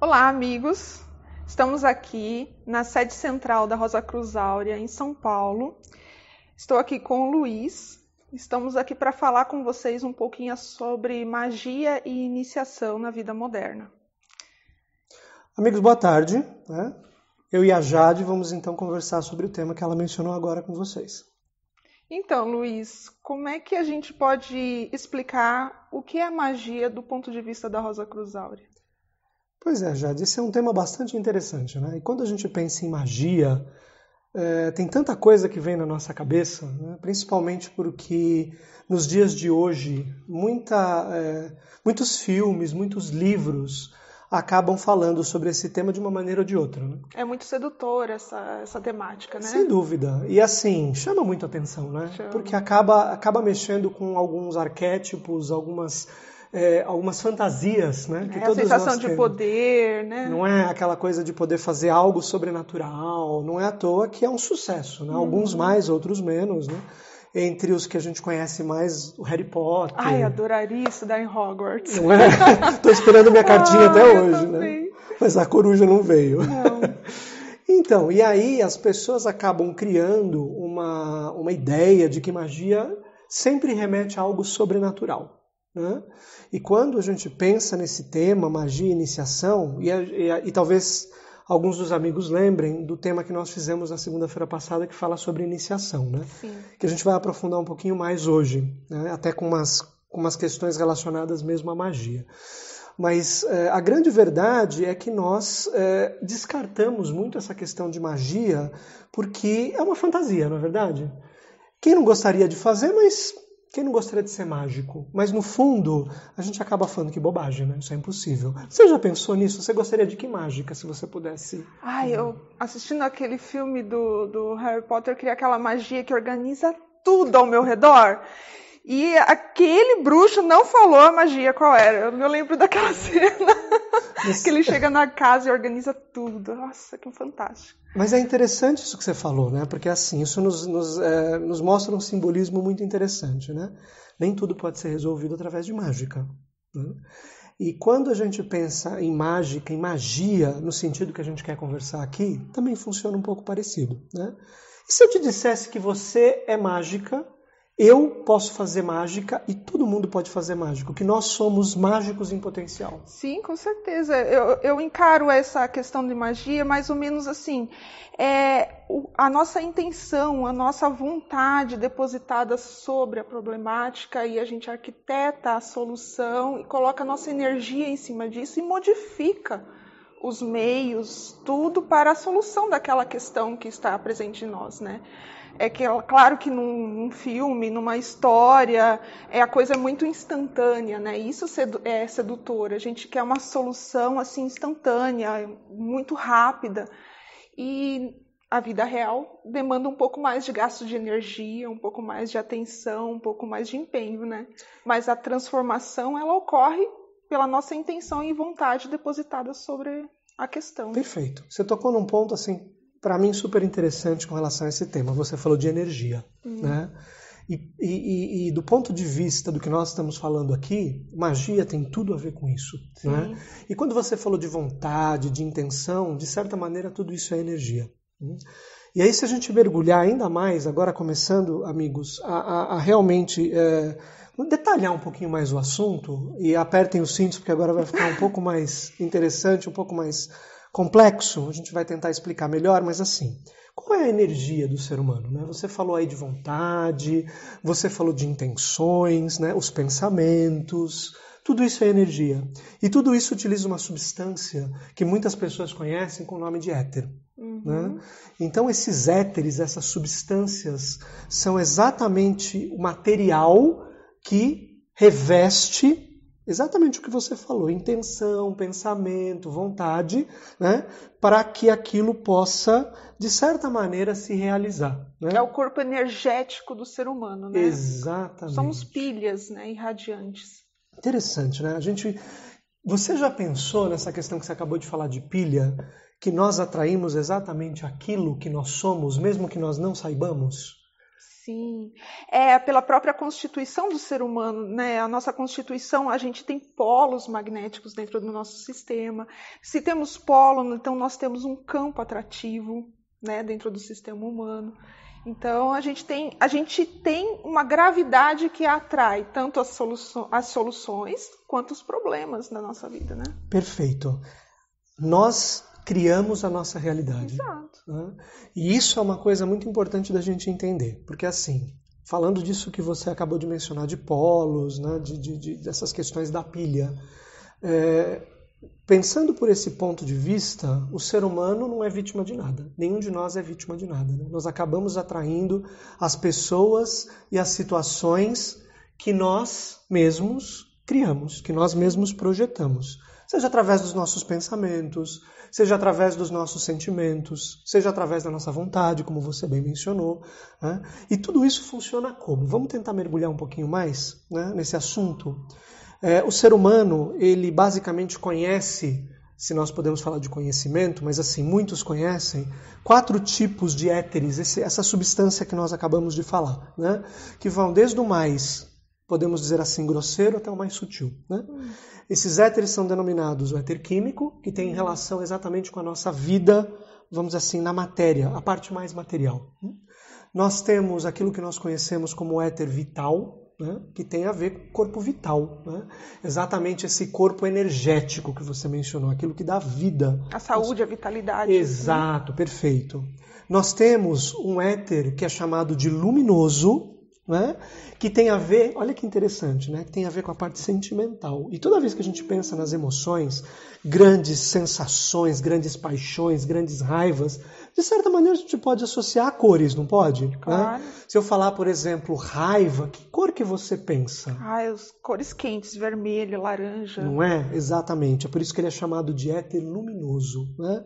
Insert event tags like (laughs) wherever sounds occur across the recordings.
Olá, amigos. Estamos aqui na sede central da Rosa Cruz Áurea, em São Paulo. Estou aqui com o Luiz. Estamos aqui para falar com vocês um pouquinho sobre magia e iniciação na vida moderna. Amigos, boa tarde. Né? Eu e a Jade vamos então conversar sobre o tema que ela mencionou agora com vocês. Então, Luiz, como é que a gente pode explicar o que é magia do ponto de vista da Rosa Cruz Áurea? Pois é, Jade, esse é um tema bastante interessante, né? E quando a gente pensa em magia, é, tem tanta coisa que vem na nossa cabeça, né? principalmente porque nos dias de hoje muita, é, muitos filmes, muitos livros acabam falando sobre esse tema de uma maneira ou de outra. Né? É muito sedutora essa, essa temática, né? Sem dúvida. E assim, chama muito atenção, né? Chama. Porque acaba, acaba mexendo com alguns arquétipos, algumas é, algumas fantasias, né? Que é, todos a sensação de poder, né? Não é aquela coisa de poder fazer algo sobrenatural, não é à toa que é um sucesso, né? Uhum. Alguns mais, outros menos, né? Entre os que a gente conhece mais, o Harry Potter. Ai, adoraria estudar em Hogwarts. Não é? (laughs) Tô esperando minha cartinha (laughs) ah, até hoje, né? Mas a coruja não veio. Não. (laughs) Então, e aí as pessoas acabam criando uma, uma ideia de que magia sempre remete a algo sobrenatural. Né? E quando a gente pensa nesse tema, magia e iniciação, e, e, e, talvez alguns dos amigos lembrem do tema que nós fizemos na segunda-feira passada, que fala sobre iniciação, né? que a gente vai aprofundar um pouquinho mais hoje, né? até com umas, com umas questões relacionadas mesmo à magia. Mas é, a grande verdade é que nós é, descartamos muito essa questão de magia porque é uma fantasia, não é verdade? Quem não gostaria de fazer, mas quem não gostaria de ser mágico? Mas no fundo, a gente acaba falando que bobagem, né? Isso é impossível. Você já pensou nisso? Você gostaria de que mágica, se você pudesse? Ai, eu assistindo aquele filme do, do Harry Potter, eu queria aquela magia que organiza tudo ao meu redor. E aquele bruxo não falou a magia qual era. Eu lembro daquela cena que ele chega na casa e organiza tudo. Nossa, que fantástico. Mas é interessante isso que você falou, né? Porque assim, isso nos, nos, é, nos mostra um simbolismo muito interessante, né? Nem tudo pode ser resolvido através de mágica. Né? E quando a gente pensa em mágica, em magia, no sentido que a gente quer conversar aqui, também funciona um pouco parecido, né? E se eu te dissesse que você é mágica eu posso fazer mágica e todo mundo pode fazer mágica, que nós somos mágicos em potencial. Sim, com certeza. Eu, eu encaro essa questão de magia mais ou menos assim. É, a nossa intenção, a nossa vontade depositada sobre a problemática e a gente arquiteta a solução e coloca a nossa energia em cima disso e modifica os meios, tudo para a solução daquela questão que está presente em nós, né? É que claro que num, num, filme, numa história, é a coisa muito instantânea, né? Isso é sedutor. A gente quer uma solução assim instantânea, muito rápida. E a vida real demanda um pouco mais de gasto de energia, um pouco mais de atenção, um pouco mais de empenho, né? Mas a transformação ela ocorre pela nossa intenção e vontade depositada sobre a questão. Perfeito. Você tocou num ponto assim para mim, super interessante com relação a esse tema. Você falou de energia, uhum. né? E, e, e, do ponto de vista do que nós estamos falando aqui, magia tem tudo a ver com isso. Né? E quando você falou de vontade, de intenção, de certa maneira tudo isso é energia. Né? E aí, se a gente mergulhar ainda mais, agora começando, amigos, a, a, a realmente é, detalhar um pouquinho mais o assunto, e apertem os cintos, porque agora vai ficar um pouco mais interessante, um pouco mais complexo, a gente vai tentar explicar melhor, mas assim, qual é a energia do ser humano? Né? Você falou aí de vontade, você falou de intenções, né? os pensamentos, tudo isso é energia. E tudo isso utiliza uma substância que muitas pessoas conhecem com o nome de éter. Uhum. Né? Então, esses éteres, essas substâncias, são exatamente o material que reveste exatamente o que você falou, intenção, pensamento, vontade, né, para que aquilo possa, de certa maneira, se realizar. Né? É o corpo energético do ser humano, né? Exatamente. Somos pilhas, né, irradiantes. Interessante, né? A gente, você já pensou nessa questão que você acabou de falar de pilha, que nós atraímos exatamente aquilo que nós somos, mesmo que nós não saibamos? Sim, é pela própria constituição do ser humano, né? A nossa constituição, a gente tem polos magnéticos dentro do nosso sistema. Se temos polo, então nós temos um campo atrativo, né, dentro do sistema humano. Então a gente tem, a gente tem uma gravidade que atrai tanto as, as soluções quanto os problemas na nossa vida, né? Perfeito. Nós criamos a nossa realidade. Exato. Né? E isso é uma coisa muito importante da gente entender, porque assim, falando disso que você acabou de mencionar de polos, né, de, de, de dessas questões da pilha, é, pensando por esse ponto de vista, o ser humano não é vítima de nada. Nenhum de nós é vítima de nada. Né? Nós acabamos atraindo as pessoas e as situações que nós mesmos criamos, que nós mesmos projetamos. Seja através dos nossos pensamentos, seja através dos nossos sentimentos, seja através da nossa vontade, como você bem mencionou. Né? E tudo isso funciona como? Vamos tentar mergulhar um pouquinho mais né, nesse assunto. É, o ser humano, ele basicamente conhece, se nós podemos falar de conhecimento, mas assim, muitos conhecem, quatro tipos de éteres, esse, essa substância que nós acabamos de falar, né? que vão desde o mais, podemos dizer assim, grosseiro até o mais sutil. Né? Hum. Esses éteres são denominados o éter químico, que tem relação exatamente com a nossa vida, vamos assim, na matéria, a parte mais material. Nós temos aquilo que nós conhecemos como éter vital, né, que tem a ver com o corpo vital. Né? Exatamente esse corpo energético que você mencionou, aquilo que dá vida. A saúde, a vitalidade. Exato, né? perfeito. Nós temos um éter que é chamado de luminoso, né? que tem a ver, olha que interessante, né? que tem a ver com a parte sentimental. E toda vez que a gente pensa nas emoções, grandes sensações, grandes paixões, grandes raivas, de certa maneira a gente pode associar cores, não pode? Né? Claro. Né? Se eu falar, por exemplo, raiva, que cor que você pensa? Ah, as cores quentes, vermelho, laranja. Não é? Exatamente. É por isso que ele é chamado de éter luminoso. Né?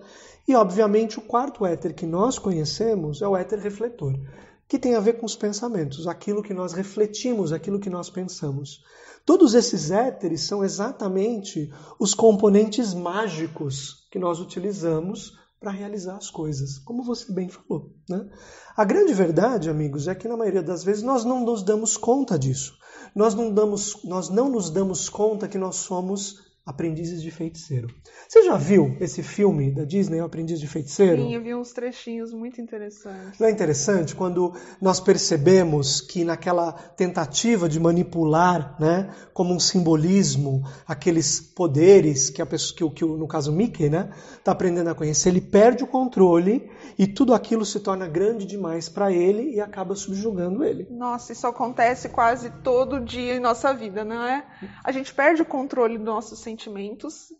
E, obviamente, o quarto éter que nós conhecemos é o éter refletor que tem a ver com os pensamentos, aquilo que nós refletimos, aquilo que nós pensamos. Todos esses éteres são exatamente os componentes mágicos que nós utilizamos para realizar as coisas, como você bem falou. Né? A grande verdade, amigos, é que na maioria das vezes nós não nos damos conta disso. Nós não, damos, nós não nos damos conta que nós somos Aprendizes de Feiticeiro. Você já viu esse filme da Disney, O Aprendiz de Feiticeiro? Sim, eu vi uns trechinhos muito interessantes. Não é interessante quando nós percebemos que naquela tentativa de manipular, né, como um simbolismo, aqueles poderes que a pessoa, que, que no caso Mickey, né, está aprendendo a conhecer, ele perde o controle e tudo aquilo se torna grande demais para ele e acaba subjugando ele. Nossa, isso acontece quase todo dia em nossa vida, não é? A gente perde o controle do nosso sentimentos,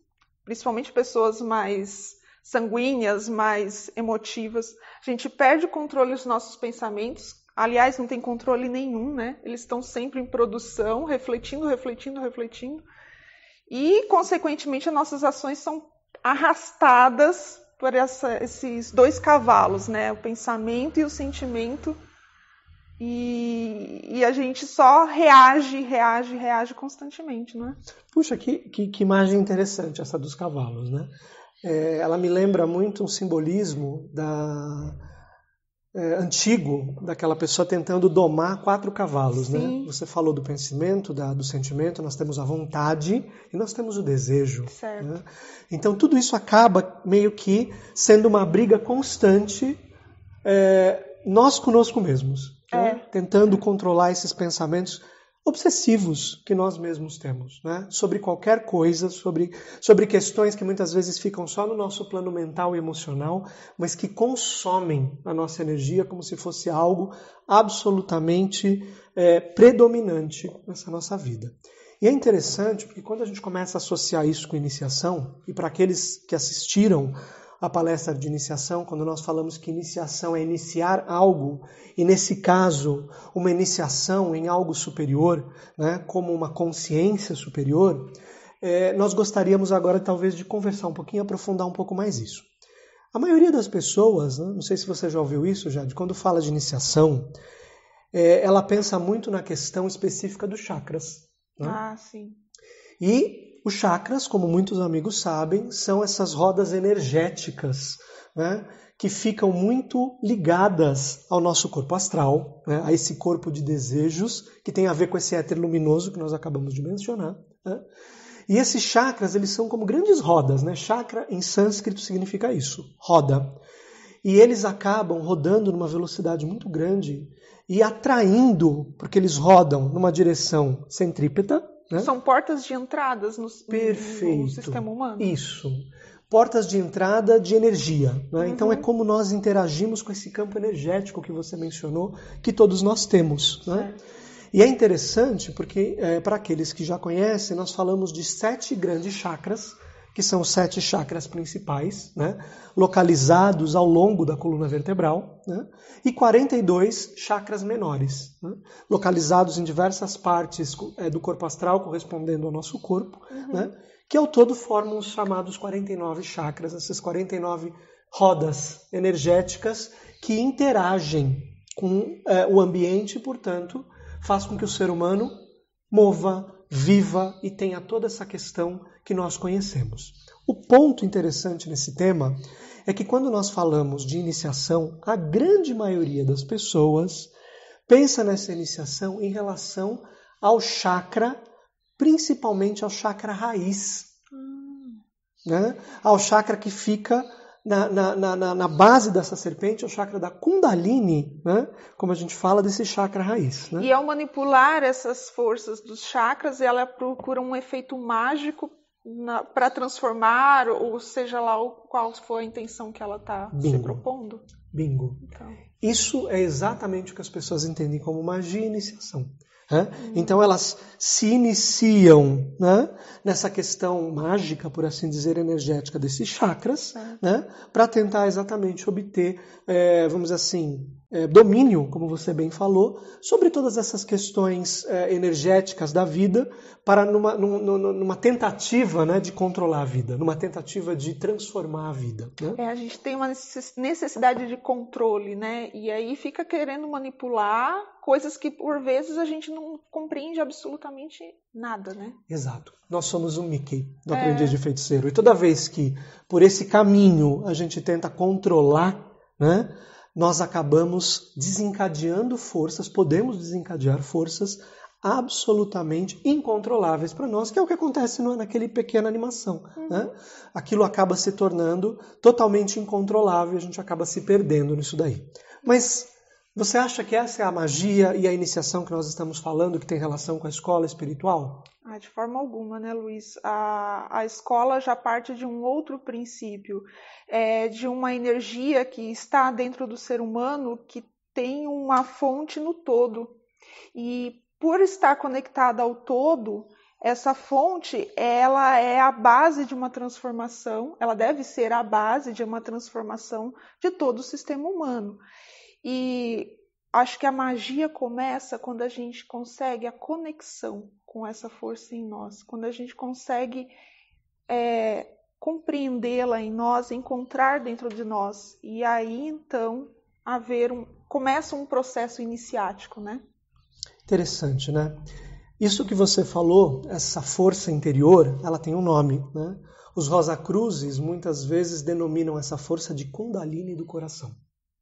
principalmente pessoas mais sanguíneas, mais emotivas. A gente perde o controle dos nossos pensamentos. Aliás, não tem controle nenhum, né? Eles estão sempre em produção, refletindo, refletindo, refletindo. E, consequentemente, as nossas ações são arrastadas por essa, esses dois cavalos, né? O pensamento e o sentimento e, e, a gente só reage, reage, reage constantemente, não é? Puxa, que, que, que imagem interessante essa dos cavalos, né? É, ela me lembra muito um simbolismo da, é, antigo daquela pessoa tentando domar quatro cavalos, né? Sim. né? Você falou do pensamento, da, do sentimento, nós temos a vontade e nós temos o desejo. Certo. Né? Então tudo isso acaba meio que sendo uma briga constante é, nós conosco mesmos né? tentando controlar esses pensamentos obsessivos que nós mesmos temos, né? sobre qualquer coisa, sobre, sobre questões que muitas vezes ficam só no nosso plano mental e emocional, mas que consomem a nossa energia como se fosse algo absolutamente é, predominante nessa nossa vida. E é interessante porque quando a gente começa a associar isso com iniciação, e para aqueles que assistiram a palestra de iniciação, quando nós falamos que iniciação é iniciar algo, e nesse caso, uma iniciação em algo superior, né, como uma consciência superior, é, nós gostaríamos agora talvez de conversar um pouquinho, aprofundar um pouco mais isso. A maioria das pessoas, né, não sei se você já ouviu isso, já, de quando fala de iniciação, é, ela pensa muito na questão específica dos chakras. Né? Ah, sim. E os chakras, como muitos amigos sabem, são essas rodas energéticas né, que ficam muito ligadas ao nosso corpo astral, né? a esse corpo de desejos, que tem a ver com esse éter luminoso que nós acabamos de mencionar. Né? E esses chakras, eles são como grandes rodas, né? Chakra em sânscrito significa isso, roda. E eles acabam rodando numa velocidade muito grande e atraindo, porque eles rodam numa direção centrípeta. Né? São portas de entradas no, no sistema humano. Isso. Portas de entrada de energia. Né? Uhum. Então é como nós interagimos com esse campo energético que você mencionou, que todos nós temos. Né? E é interessante porque, é, para aqueles que já conhecem, nós falamos de sete grandes chakras que são os sete chakras principais, né, localizados ao longo da coluna vertebral, né, e 42 chakras menores, né, localizados em diversas partes é, do corpo astral, correspondendo ao nosso corpo, uhum. né, que ao todo formam os chamados 49 chakras, essas 49 rodas energéticas que interagem com é, o ambiente e, portanto, faz com que o ser humano mova, viva e tenha toda essa questão que nós conhecemos. O ponto interessante nesse tema é que quando nós falamos de iniciação, a grande maioria das pessoas pensa nessa iniciação em relação ao chakra, principalmente ao chakra raiz, hum. né? ao chakra que fica na, na, na, na, base dessa serpente é o chakra da Kundalini, né? como a gente fala desse chakra raiz. Né? E ao manipular essas forças dos chakras, ela procura um efeito mágico para transformar, ou seja lá qual for a intenção que ela está se propondo. Bingo. Então. Isso é exatamente o que as pessoas entendem como magia e iniciação. Né? Então elas se iniciam né, nessa questão mágica, por assim dizer, energética desses chakras, né, para tentar exatamente obter, é, vamos dizer assim, é, domínio, como você bem falou, sobre todas essas questões é, energéticas da vida, para numa, numa, numa tentativa né, de controlar a vida, numa tentativa de transformar a vida. Né? É, a gente tem uma necessidade de controle, né? E aí fica querendo manipular coisas que por vezes a gente não compreende absolutamente nada, né? Exato. Nós somos um Mickey do é. aprendiz de feiticeiro. E toda vez que por esse caminho a gente tenta controlar, né? Nós acabamos desencadeando forças, podemos desencadear forças absolutamente incontroláveis para nós, que é o que acontece naquele pequena animação. Uhum. Né? Aquilo acaba se tornando totalmente incontrolável, a gente acaba se perdendo nisso daí. Mas você acha que essa é a magia e a iniciação que nós estamos falando, que tem relação com a escola espiritual? Ah, de forma alguma, né, Luiz? A, a escola já parte de um outro princípio, é, de uma energia que está dentro do ser humano que tem uma fonte no todo. E por estar conectada ao todo, essa fonte ela é a base de uma transformação, ela deve ser a base de uma transformação de todo o sistema humano. E acho que a magia começa quando a gente consegue a conexão com essa força em nós, quando a gente consegue é, compreendê-la em nós, encontrar dentro de nós. E aí então haver um, começa um processo iniciático, né? Interessante, né? Isso que você falou, essa força interior, ela tem um nome, né? Os Rosa Cruzes muitas vezes denominam essa força de Kundalini do coração.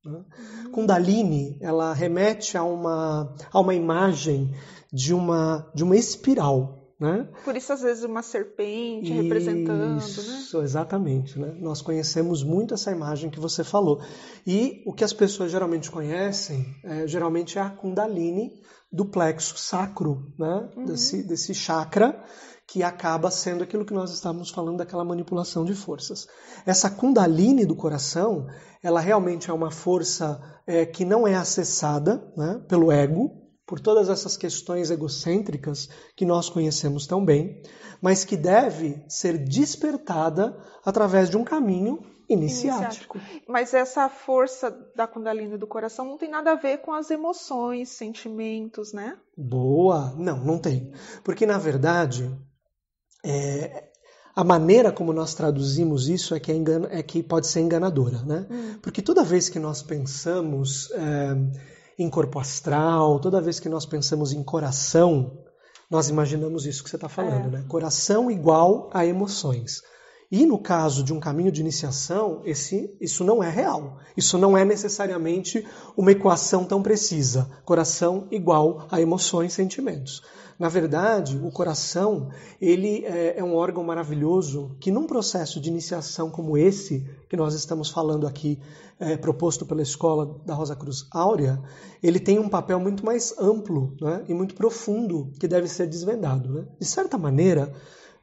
Né? Kundalini, ela remete a uma, a uma imagem de uma, de uma espiral. Né? Por isso, às vezes, uma serpente isso, representando. Isso, né? exatamente. Né? Nós conhecemos muito essa imagem que você falou. E o que as pessoas geralmente conhecem, é, geralmente é a Kundalini do plexo sacro, né? Uhum. desse, desse chakra, que acaba sendo aquilo que nós estávamos falando daquela manipulação de forças. Essa Kundalini do coração, ela realmente é uma força é, que não é acessada né, pelo ego, por todas essas questões egocêntricas que nós conhecemos tão bem, mas que deve ser despertada através de um caminho iniciático. iniciático. Mas essa força da Kundalini do coração não tem nada a ver com as emoções, sentimentos, né? Boa! Não, não tem. Porque, na verdade, é, a maneira como nós traduzimos isso é que, é, engana, é que pode ser enganadora, né? Hum. Porque toda vez que nós pensamos é, em corpo astral, toda vez que nós pensamos em coração, nós imaginamos isso que você está falando, é. né? Coração igual a emoções. E no caso de um caminho de iniciação, esse, isso não é real. Isso não é necessariamente uma equação tão precisa. Coração igual a emoções, sentimentos. Na verdade, o coração ele é, é um órgão maravilhoso que, num processo de iniciação como esse que nós estamos falando aqui, é, proposto pela escola da Rosa Cruz Áurea, ele tem um papel muito mais amplo né, e muito profundo que deve ser desvendado. Né? De certa maneira,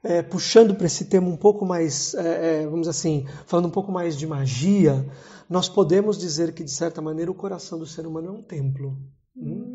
é, puxando para esse tema um pouco mais, é, é, vamos assim, falando um pouco mais de magia, nós podemos dizer que, de certa maneira, o coração do ser humano é um templo. Hum.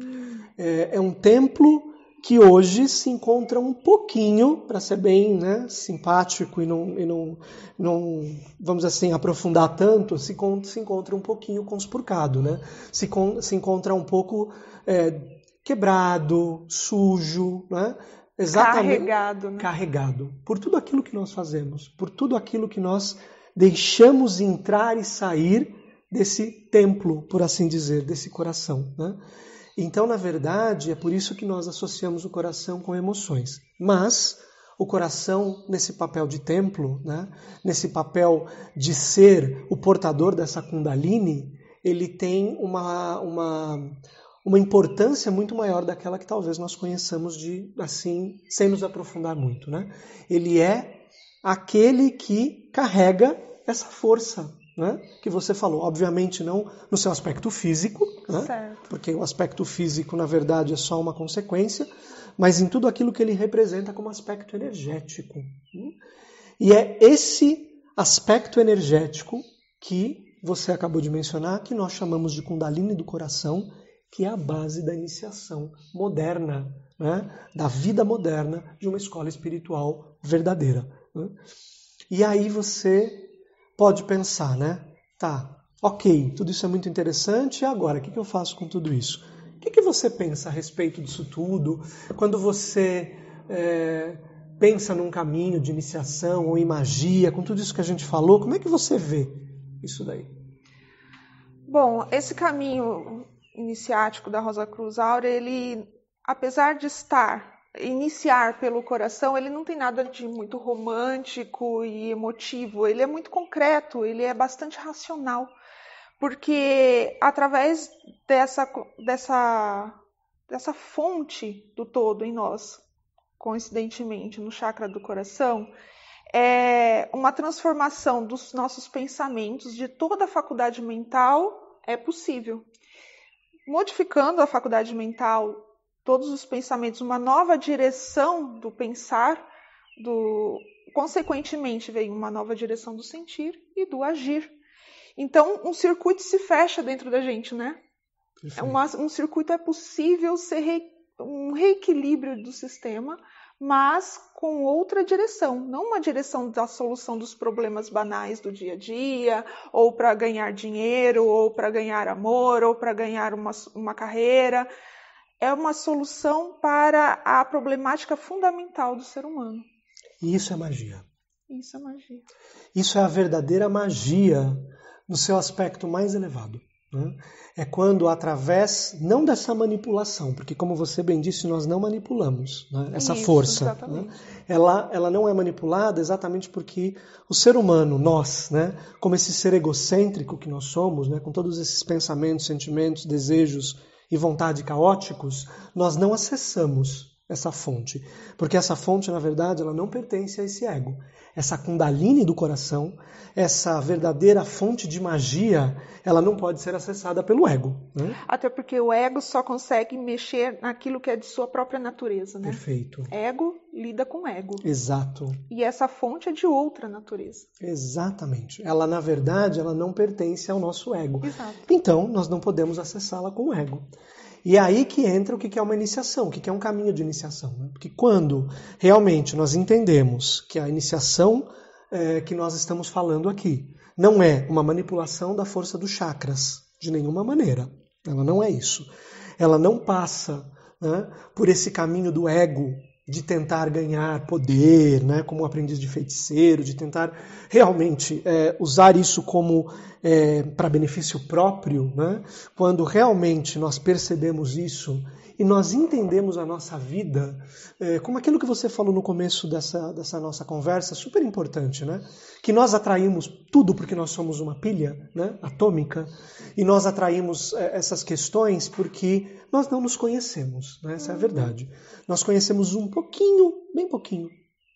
É, é um templo que hoje se encontra um pouquinho, para ser bem né, simpático e, não, e não, não, vamos assim, aprofundar tanto, se, se encontra um pouquinho conspurcado, né? se, se encontra um pouco é, quebrado, sujo, né? Exatamente, carregado, né? carregado por tudo aquilo que nós fazemos, por tudo aquilo que nós deixamos entrar e sair desse templo, por assim dizer, desse coração. Né? Então, na verdade, é por isso que nós associamos o coração com emoções. Mas o coração, nesse papel de templo, né, nesse papel de ser o portador dessa Kundalini, ele tem uma, uma, uma importância muito maior daquela que talvez nós conheçamos de assim, sem nos aprofundar muito. Né? Ele é aquele que carrega essa força né, que você falou. Obviamente não no seu aspecto físico, né, porque o aspecto físico, na verdade, é só uma consequência, mas em tudo aquilo que ele representa como aspecto energético. Né? E é esse aspecto energético que você acabou de mencionar, que nós chamamos de Kundalini do coração, que é a base da iniciação moderna, né, da vida moderna de uma escola espiritual verdadeira. Né? E aí você pode pensar, né? Tá, ok, tudo isso é muito interessante, e agora? O que, eu faço com tudo isso? O que, você pensa a respeito disso tudo? Quando você é, pensa num caminho de iniciação ou em magia, com tudo isso que a gente falou, como é que você vê isso daí? Bom, esse caminho iniciático da Rosa Cruz Áurea, ele, apesar de estar iniciar pelo coração, ele não tem nada de muito romântico e emotivo, ele é muito concreto, ele é bastante racional, porque através dessa, dessa, dessa fonte do todo em nós, coincidentemente no chakra do coração, é uma transformação dos nossos pensamentos, de toda a faculdade mental, é possível. Modificando a faculdade mental todos os pensamentos, uma nova direção do pensar, do consequentemente vem uma nova direção do sentir e do agir. Então, um circuito se fecha dentro da gente, né? É uma, um circuito é possível ser re, um reequilíbrio do sistema, mas com outra direção, não uma direção da solução dos problemas banais do dia a dia, ou para ganhar dinheiro, ou para ganhar amor, ou para ganhar uma, uma carreira, é uma solução para a problemática fundamental do ser humano. E isso é magia. Isso é magia. Isso é a verdadeira magia no seu aspecto mais elevado. Né? É quando, através, não dessa manipulação, porque, como você bem disse, nós não manipulamos né? essa Isso, força. Né? Ela, ela não é manipulada exatamente porque o ser humano, nós, né? como esse ser egocêntrico que nós somos, né? com todos esses pensamentos, sentimentos, desejos e vontade caóticos, nós não acessamos essa fonte, porque essa fonte, na verdade, ela não pertence a esse ego. Essa kundalini do coração, essa verdadeira fonte de magia, ela não pode ser acessada pelo ego. Né? Até porque o ego só consegue mexer naquilo que é de sua própria natureza. Né? Perfeito. Ego lida com ego. Exato. E essa fonte é de outra natureza. Exatamente. Ela, na verdade, ela não pertence ao nosso ego. Exato. Então, nós não podemos acessá-la com o ego. E é aí que entra o que é uma iniciação, o que é um caminho de iniciação. Né? Porque quando realmente nós entendemos que a iniciação é, que nós estamos falando aqui não é uma manipulação da força dos chakras, de nenhuma maneira. Ela não é isso. Ela não passa né, por esse caminho do ego, de tentar ganhar poder, né, como um aprendiz de feiticeiro, de tentar realmente é, usar isso como é, para benefício próprio, né, quando realmente nós percebemos isso e nós entendemos a nossa vida, é, como aquilo que você falou no começo dessa, dessa nossa conversa, super importante, né? Que nós atraímos tudo porque nós somos uma pilha né? atômica, e nós atraímos é, essas questões porque nós não nos conhecemos, né? essa é a verdade. Nós conhecemos um pouquinho, bem pouquinho.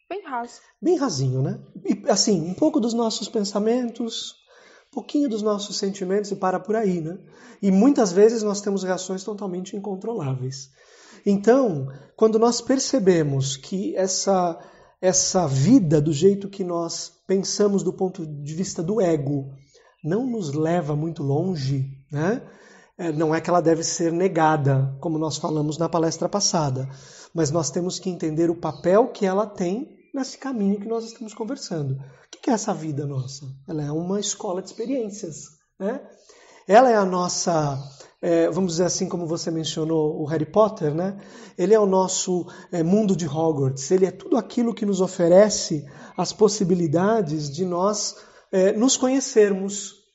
Bem raso. Bem rasinho, né? E, assim, um pouco dos nossos pensamentos, pouquinho dos nossos sentimentos e para por aí, né? E muitas vezes nós temos reações totalmente incontroláveis. Então, quando nós percebemos que essa essa vida do jeito que nós pensamos do ponto de vista do ego não nos leva muito longe, né? É, não é que ela deve ser negada, como nós falamos na palestra passada, mas nós temos que entender o papel que ela tem nesse caminho que nós estamos conversando. Que é essa vida nossa? Ela é uma escola de experiências. Né? Ela é a nossa, é, vamos dizer assim, como você mencionou, o Harry Potter, né? Ele é o nosso é, mundo de Hogwarts. Ele é tudo aquilo que nos oferece as possibilidades de nós é, nos conhecermos,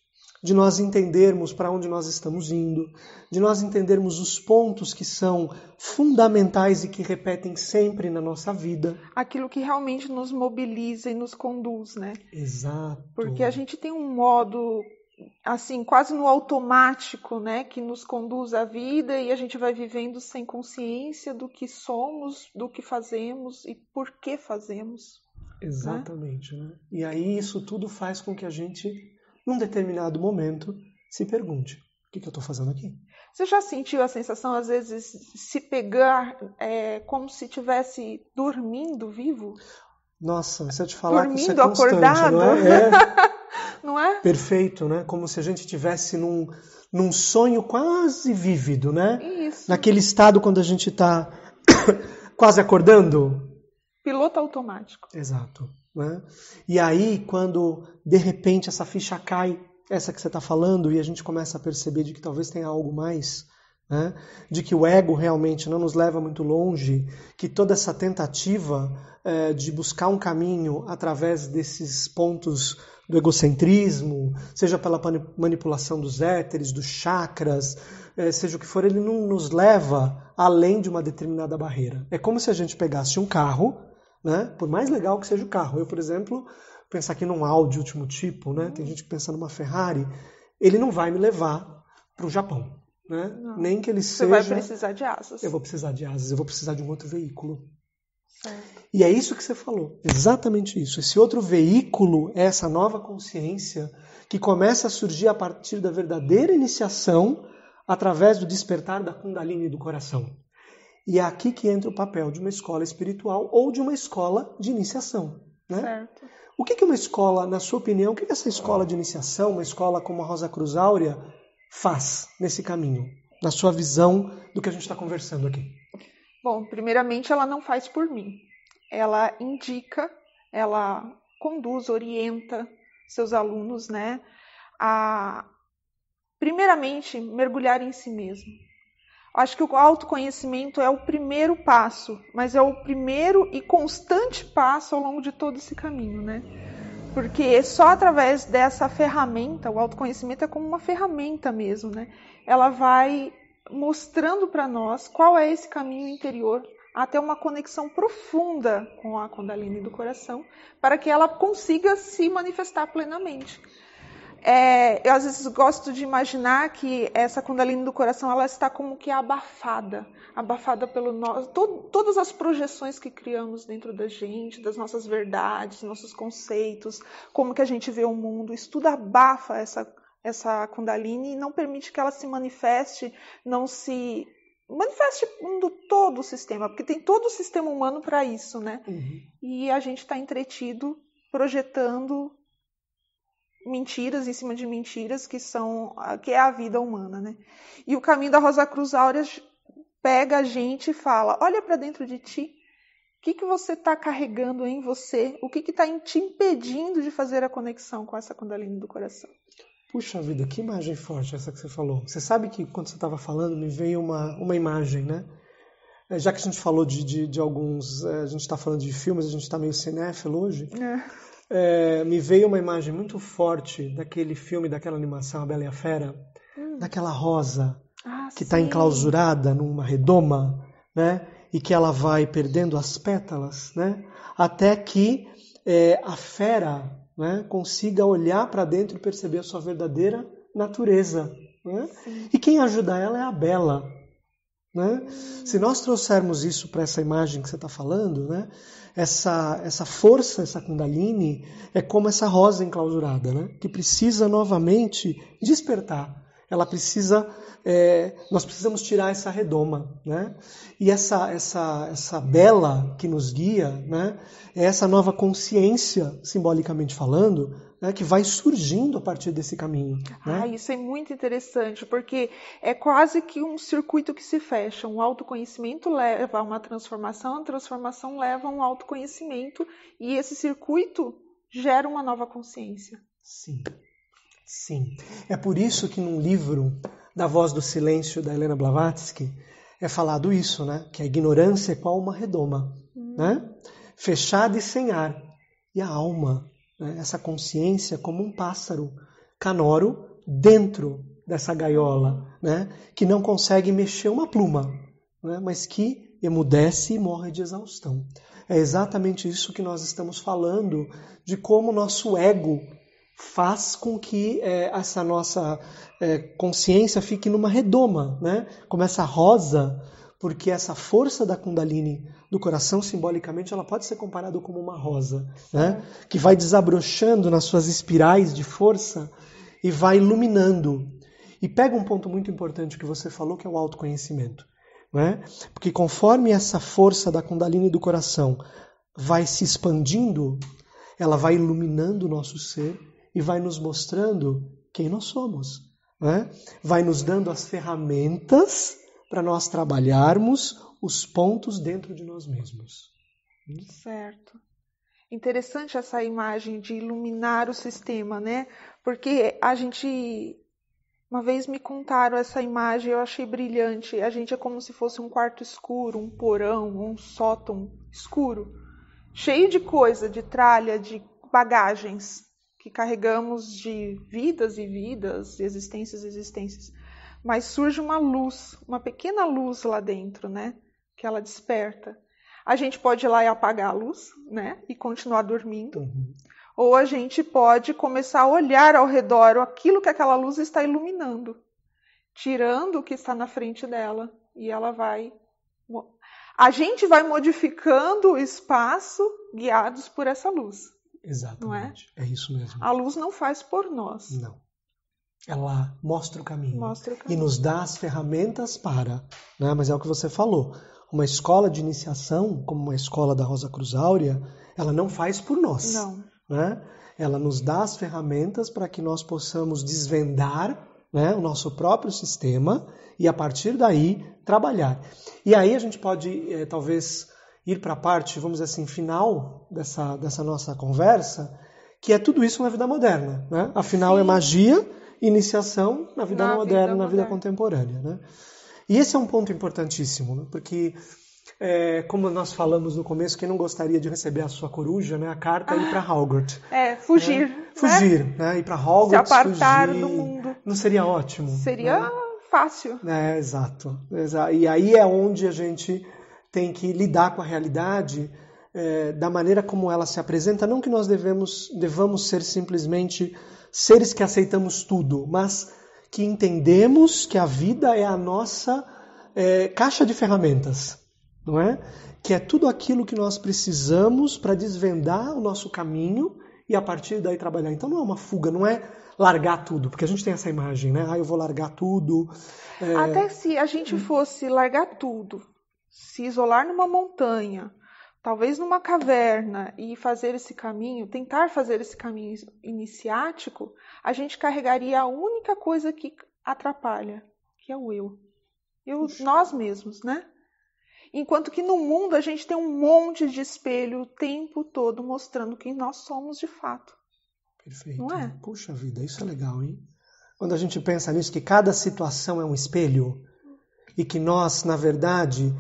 de nós entendermos para onde nós estamos indo, de nós entendermos os pontos que são fundamentais e que repetem sempre na nossa vida. Aquilo que realmente nos mobiliza e nos conduz, né? Exato. Porque a gente tem um modo assim, quase no automático, né, que nos conduz à vida e a gente vai vivendo sem consciência do que somos, do que fazemos e por que fazemos. Né? Exatamente, né? né? E aí isso tudo faz com que a gente num determinado momento, se pergunte: o que, que eu estou fazendo aqui? Você já sentiu a sensação, às vezes, se pegar é, como se estivesse dormindo vivo? Nossa, se eu te falar dormindo, que isso é constante, acordado. não é? é? (laughs) não é? Perfeito, né? Como se a gente estivesse num, num sonho quase vívido, né? Isso. Naquele estado quando a gente está (coughs) quase acordando. Piloto automático. Exato. Né? E aí, quando de repente essa ficha cai, essa que você está falando, e a gente começa a perceber de que talvez tenha algo mais, né? de que o ego realmente não nos leva muito longe, que toda essa tentativa é, de buscar um caminho através desses pontos do egocentrismo, seja pela manipulação dos éteres, dos chakras, é, seja o que for, ele não nos leva além de uma determinada barreira. É como se a gente pegasse um carro né? Por mais legal que seja o carro. Eu, por exemplo, pensar aqui num Audi último tipo, né? Tem gente que pensa numa Ferrari, ele não vai me levar para o Japão, né? Nem que ele Você seja. vai precisar de asas. Eu vou precisar de asas, eu vou precisar de um outro veículo. Certo. E é isso que você falou, exatamente isso. Esse outro veículo é essa nova consciência que começa a surgir a partir da verdadeira iniciação através do despertar da Kundalini do coração. E é aqui que entra o papel de uma escola espiritual ou de uma escola de iniciação. Né? Certo. O que, que uma escola, na sua opinião, o que, que essa escola de iniciação, uma escola como a Rosa Cruz Áurea, faz nesse caminho? Na sua visão do que a gente está conversando aqui? Bom, primeiramente, ela não faz por mim. Ela indica, ela conduz, orienta seus alunos, né, a primeiramente mergulhar em si mesmo, Acho que o autoconhecimento é o primeiro passo, mas é o primeiro e constante passo ao longo de todo esse caminho, né? Porque só através dessa ferramenta, o autoconhecimento é como uma ferramenta mesmo, né? Ela vai mostrando para nós qual é esse caminho interior até uma conexão profunda com a Kundalini do coração, para que ela consiga se manifestar plenamente. É, eu às vezes gosto de imaginar que essa Kundalini do coração ela está como que abafada, abafada pelo nosso, to, todas as projeções que criamos dentro da gente, das nossas verdades, nossos conceitos, como que a gente vê o mundo, isso tudo abafa essa essa Kundalini e não permite que ela se manifeste, não se manifeste mundo todo o sistema, porque tem todo o sistema humano para isso, né? Uhum. E a gente está entretido projetando mentiras em cima de mentiras que são que é a vida humana, né? E o caminho da Rosa Cruz Áurea pega a gente e fala: olha para dentro de ti. O que, que você está carregando em você? O que está te impedindo de fazer a conexão com essa Kundalini do coração? Puxa vida, que imagem forte essa que você falou. Você sabe que quando você estava falando, me veio uma, uma imagem, né? É, já que a gente falou de, de, de alguns. É, a gente está falando de filmes, a gente está meio cinéfilo hoje. É é, me veio uma imagem muito forte daquele filme, daquela animação, A Bela e a Fera, hum. daquela rosa. Ah, que está enclausurada numa redoma, né? E que ela vai perdendo as pétalas, né? Até que é, a fera né, consiga olhar para dentro e perceber a sua verdadeira natureza. Né? E quem ajuda ela é a Bela. Né? Se nós trouxermos isso para essa imagem que você está falando, né? essa, essa força, essa Kundalini, é como essa rosa enclausurada, né? que precisa novamente despertar. Ela precisa, é, nós precisamos tirar essa redoma, né? E essa, essa, essa bela que nos guia, né? É essa nova consciência, simbolicamente falando, né, que vai surgindo a partir desse caminho. Né? Ah, isso é muito interessante, porque é quase que um circuito que se fecha. Um autoconhecimento leva a uma transformação, a transformação leva a um autoconhecimento, e esse circuito gera uma nova consciência. Sim, sim. É por isso que num livro da Voz do Silêncio, da Helena Blavatsky, é falado isso, né? Que a ignorância é qual uma redoma, hum. né? Fechada e sem ar. E a alma né, essa consciência como um pássaro canoro dentro dessa gaiola, né, que não consegue mexer uma pluma, né, mas que emudece e morre de exaustão. É exatamente isso que nós estamos falando de como o nosso ego faz com que é, essa nossa é, consciência fique numa redoma, né? como essa rosa porque essa força da Kundalini do coração, simbolicamente, ela pode ser comparada como uma rosa, né? que vai desabrochando nas suas espirais de força e vai iluminando. E pega um ponto muito importante que você falou, que é o autoconhecimento. Né? Porque conforme essa força da Kundalini do coração vai se expandindo, ela vai iluminando o nosso ser e vai nos mostrando quem nós somos. Né? Vai nos dando as ferramentas para nós trabalharmos os pontos dentro de nós mesmos. Certo. Interessante essa imagem de iluminar o sistema, né? Porque a gente. Uma vez me contaram essa imagem, eu achei brilhante. A gente é como se fosse um quarto escuro, um porão, um sótão escuro, cheio de coisa, de tralha, de bagagens que carregamos de vidas e vidas, existências e existências mas surge uma luz, uma pequena luz lá dentro, né? Que ela desperta. A gente pode ir lá e apagar a luz, né? E continuar dormindo. Uhum. Ou a gente pode começar a olhar ao redor aquilo que aquela luz está iluminando, tirando o que está na frente dela. E ela vai. A gente vai modificando o espaço guiados por essa luz. Exatamente. É? é isso mesmo. A luz não faz por nós. Não. Ela mostra o caminho, mostra o caminho. e nos dá as ferramentas para. Né? Mas é o que você falou. Uma escola de iniciação, como uma escola da Rosa Cruz Áurea, ela não faz por nós. Não. Né? Ela nos dá as ferramentas para que nós possamos desvendar né, o nosso próprio sistema e, a partir daí, trabalhar. E aí a gente pode, é, talvez, ir para a parte, vamos dizer assim, final dessa, dessa nossa conversa, que é tudo isso na vida moderna. Né? Afinal, é Sim. é magia iniciação na vida na moderna, vida na vida contemporânea. Né? E esse é um ponto importantíssimo, né? porque, é, como nós falamos no começo, quem não gostaria de receber a sua coruja, né? a carta é ir para Hogwarts. É, fugir. Né? Fugir, né? ir para Hogwarts. Se apartar fugir. do mundo. Não seria ótimo? Seria né? fácil. É, exato. E aí é onde a gente tem que lidar com a realidade é, da maneira como ela se apresenta. Não que nós devemos, devamos ser simplesmente seres que aceitamos tudo, mas que entendemos que a vida é a nossa é, caixa de ferramentas, não é? Que é tudo aquilo que nós precisamos para desvendar o nosso caminho e a partir daí trabalhar. Então não é uma fuga, não é largar tudo, porque a gente tem essa imagem, né? Ah, eu vou largar tudo. É... Até se a gente fosse largar tudo, se isolar numa montanha, talvez numa caverna e fazer esse caminho, tentar fazer esse caminho iniciático, a gente carregaria a única coisa que atrapalha, que é o eu. eu nós mesmos, né? Enquanto que no mundo a gente tem um monte de espelho o tempo todo mostrando quem nós somos de fato. Perfeito. Não é? Puxa vida, isso é legal, hein? Quando a gente pensa nisso, que cada situação é um espelho e que nós, na verdade,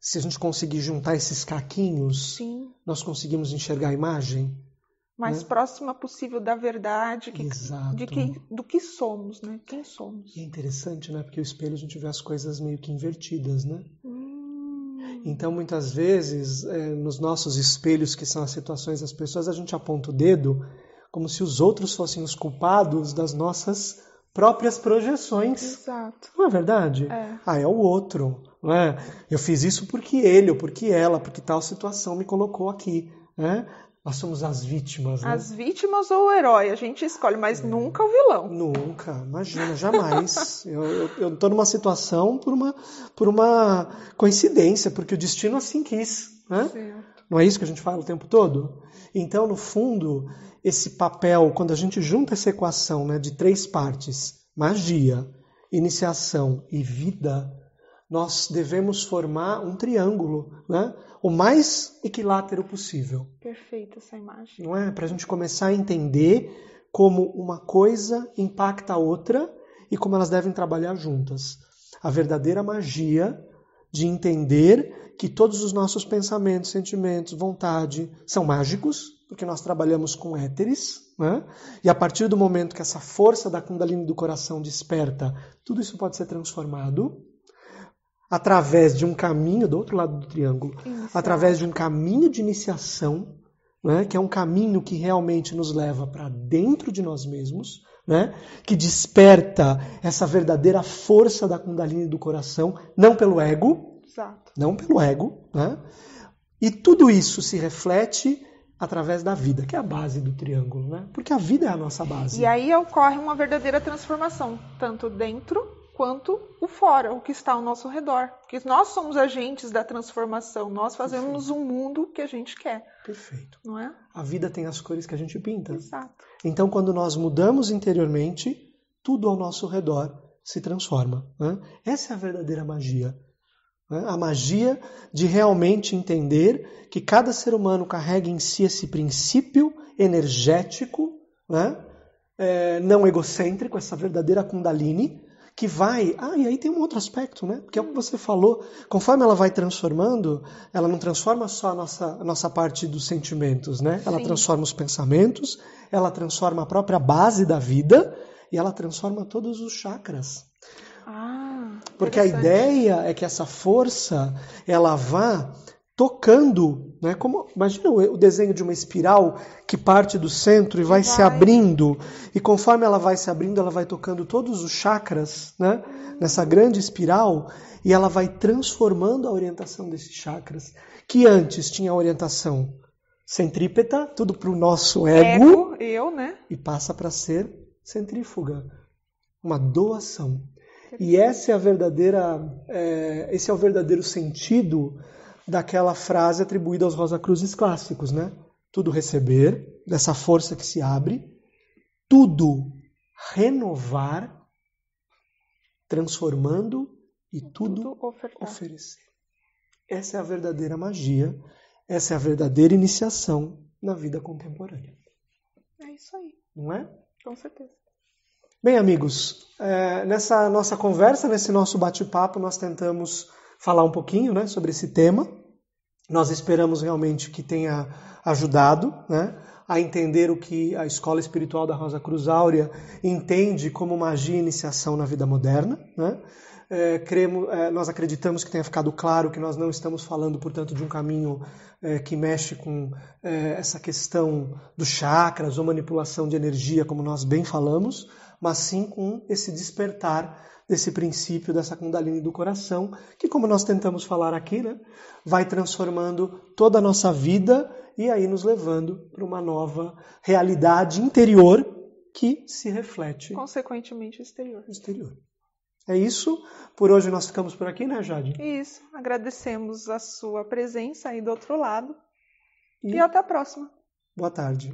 se a gente conseguir juntar esses caquinhos, Sim. nós conseguimos enxergar a imagem. mais né? próxima possível da verdade, que, de quem, do que somos, né? Quem somos. E é interessante, né? Porque o espelho a gente vê as coisas meio que invertidas, né? Hum, Então, muitas vezes, eh, nos nossos espelhos, que são as situações das pessoas, a gente aponta o dedo como se os outros fossem os culpados das nossas próprias projeções. Exato. Não é verdade? É. Ah, é o outro, não é? Eu fiz isso porque ele ou porque ela, porque tal situação me colocou aqui, né? Nós somos as vítimas, né? As vítimas ou o herói, a gente escolhe, mas nunca o vilão. Nunca, imagina, jamais. (laughs) eu, eu, eu tô numa situação por uma, por uma coincidência, porque o destino assim quis, né? Certo. Não é isso que a gente fala o tempo todo? Então, no fundo, esse papel, quando a gente junta essa equação né, de três partes, magia, iniciação e vida, nós devemos formar um triângulo, né? o mais equilátero possível, Perfeita essa imagem. não é? Para a gente começar a entender como uma coisa impacta a outra e como elas devem trabalhar juntas. A verdadeira magia de entender que todos os nossos pensamentos, sentimentos, vontade são mágicos, porque nós trabalhamos com éteres, né? e a partir do momento que essa força da Kundalini do coração desperta, tudo isso pode ser transformado através de um caminho, do outro lado do triângulo, através de um caminho de iniciação, né, que é um caminho que realmente nos leva para dentro de nós mesmos, né, que desperta essa verdadeira força da Kundalini do coração, não pelo ego, Exato. não pelo ego, né, e tudo isso se reflete através da vida, que é a base do triângulo, né, porque a vida é a nossa base. E aí ocorre uma verdadeira transformação, tanto dentro quanto o fora, o que está ao nosso redor. Porque nós somos agentes da transformação, nós fazemos um mundo que a gente quer, Perfeito. não é? A vida tem as cores que a gente pinta. Exato. Então, quando nós mudamos interiormente, tudo ao nosso redor se transforma. né? Essa é a verdadeira magia. Né? A magia de realmente entender que cada ser humano carrega em si esse princípio energético, né? É, não egocêntrico, essa verdadeira Kundalini, que vai. Ah, e aí tem um outro aspecto, né? Porque é o que você falou. Conforme ela vai transformando, ela não transforma só a nossa, a nossa parte dos sentimentos, né? Ela Sim. transforma os pensamentos, ela transforma a própria base da vida e ela transforma todos os chakras. Ah, Porque a ideia é que essa força ela vá tocando, né? Como imagina o desenho de uma espiral que parte do centro e vai, se vai. abrindo e conforme ela vai se abrindo, ela vai tocando todos os chakras, né? Nessa grande espiral e ela vai transformando a orientação desses chakras que antes tinha a orientação centrípeta, tudo para o nosso ego, Ego, eu, né? e passa para ser centrífuga, uma doação. E essa é a verdadeira, é, esse é o verdadeiro sentido daquela frase atribuída aos Rosacruzes clássicos, né? Tudo receber, dessa força que se abre, tudo renovar, transformando e tudo Tudo oferecer. Essa é a verdadeira magia, essa é a verdadeira iniciação na vida contemporânea, É isso aí, não é? com certeza. Bem, amigos, é, nessa nossa conversa, nesse nosso bate-papo, nós tentamos falar um pouquinho né, sobre esse tema. Nós esperamos realmente que tenha ajudado né, a entender o que a Escola Espiritual da Rosa Cruz Áurea entende como magia e iniciação na vida moderna. Né? É, cremos, é, nós acreditamos que tenha ficado claro que nós não estamos falando, portanto, de um caminho é, que mexe com é, essa questão dos chakras ou manipulação de energia, como nós bem falamos, mas sim com esse despertar desse princípio, dessa Kundalini do coração, que, como nós tentamos falar aqui, né, vai transformando toda a nossa vida e aí nos levando para uma nova realidade interior que se reflete Consequentemente, exterior. exterior. É isso. Por hoje nós ficamos por aqui, né, Jade? Isso. Agradecemos a sua presença aí do outro lado. E E até a próxima. boa tarde.